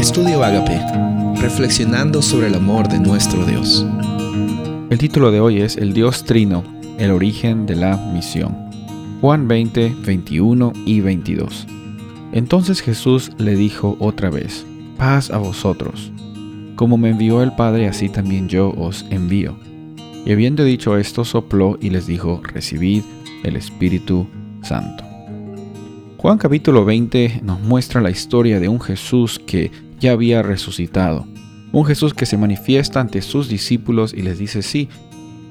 Estudio Agape, reflexionando sobre el amor de nuestro Dios. El título de hoy es El Dios Trino, el origen de la misión. Juan 20, 21 y 22. Entonces Jesús le dijo otra vez, paz a vosotros. Como me envió el Padre, así también yo os envío. Y habiendo dicho esto, sopló y les dijo, recibid el Espíritu Santo. Juan capítulo 20 nos muestra la historia de un Jesús que ya había resucitado. Un Jesús que se manifiesta ante sus discípulos y les dice, sí,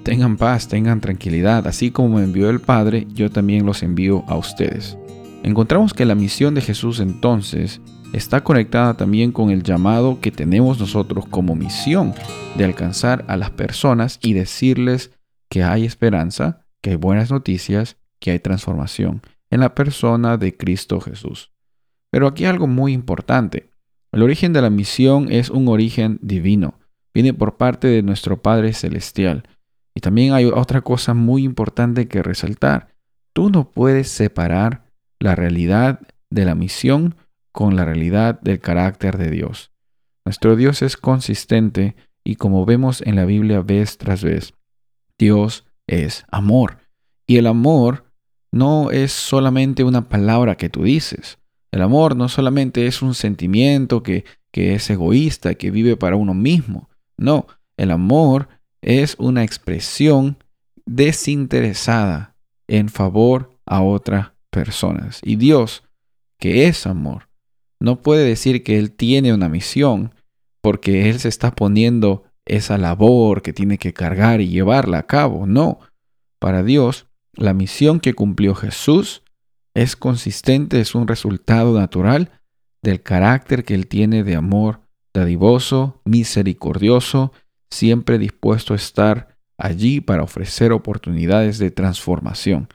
tengan paz, tengan tranquilidad, así como me envió el Padre, yo también los envío a ustedes. Encontramos que la misión de Jesús entonces está conectada también con el llamado que tenemos nosotros como misión de alcanzar a las personas y decirles que hay esperanza, que hay buenas noticias, que hay transformación en la persona de Cristo Jesús. Pero aquí algo muy importante. El origen de la misión es un origen divino. Viene por parte de nuestro Padre Celestial. Y también hay otra cosa muy importante que resaltar. Tú no puedes separar la realidad de la misión con la realidad del carácter de Dios. Nuestro Dios es consistente y como vemos en la Biblia vez tras vez, Dios es amor. Y el amor no es solamente una palabra que tú dices. El amor no solamente es un sentimiento que, que es egoísta, que vive para uno mismo. No, el amor es una expresión desinteresada en favor a otras personas. Y Dios, que es amor, no puede decir que Él tiene una misión porque Él se está poniendo esa labor que tiene que cargar y llevarla a cabo. No, para Dios la misión que cumplió Jesús es consistente, es un resultado natural del carácter que Él tiene de amor dadivoso, misericordioso, siempre dispuesto a estar allí para ofrecer oportunidades de transformación.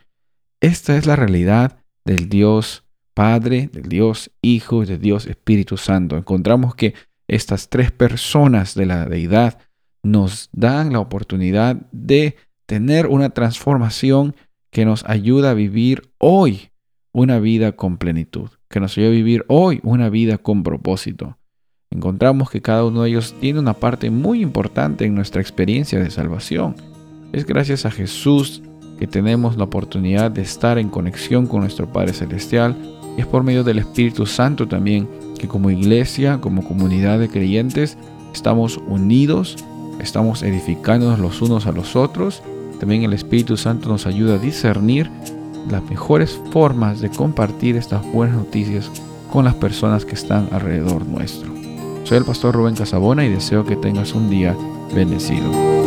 Esta es la realidad del Dios Padre, del Dios Hijo y del Dios Espíritu Santo. Encontramos que estas tres personas de la deidad nos dan la oportunidad de tener una transformación que nos ayuda a vivir hoy una vida con plenitud, que nos ayuda a vivir hoy una vida con propósito. Encontramos que cada uno de ellos tiene una parte muy importante en nuestra experiencia de salvación. Es gracias a Jesús que tenemos la oportunidad de estar en conexión con nuestro Padre Celestial. Es por medio del Espíritu Santo también que como iglesia, como comunidad de creyentes, estamos unidos, estamos edificándonos los unos a los otros también el Espíritu Santo nos ayuda a discernir las mejores formas de compartir estas buenas noticias con las personas que están alrededor nuestro. Soy el pastor Rubén Casabona y deseo que tengas un día bendecido.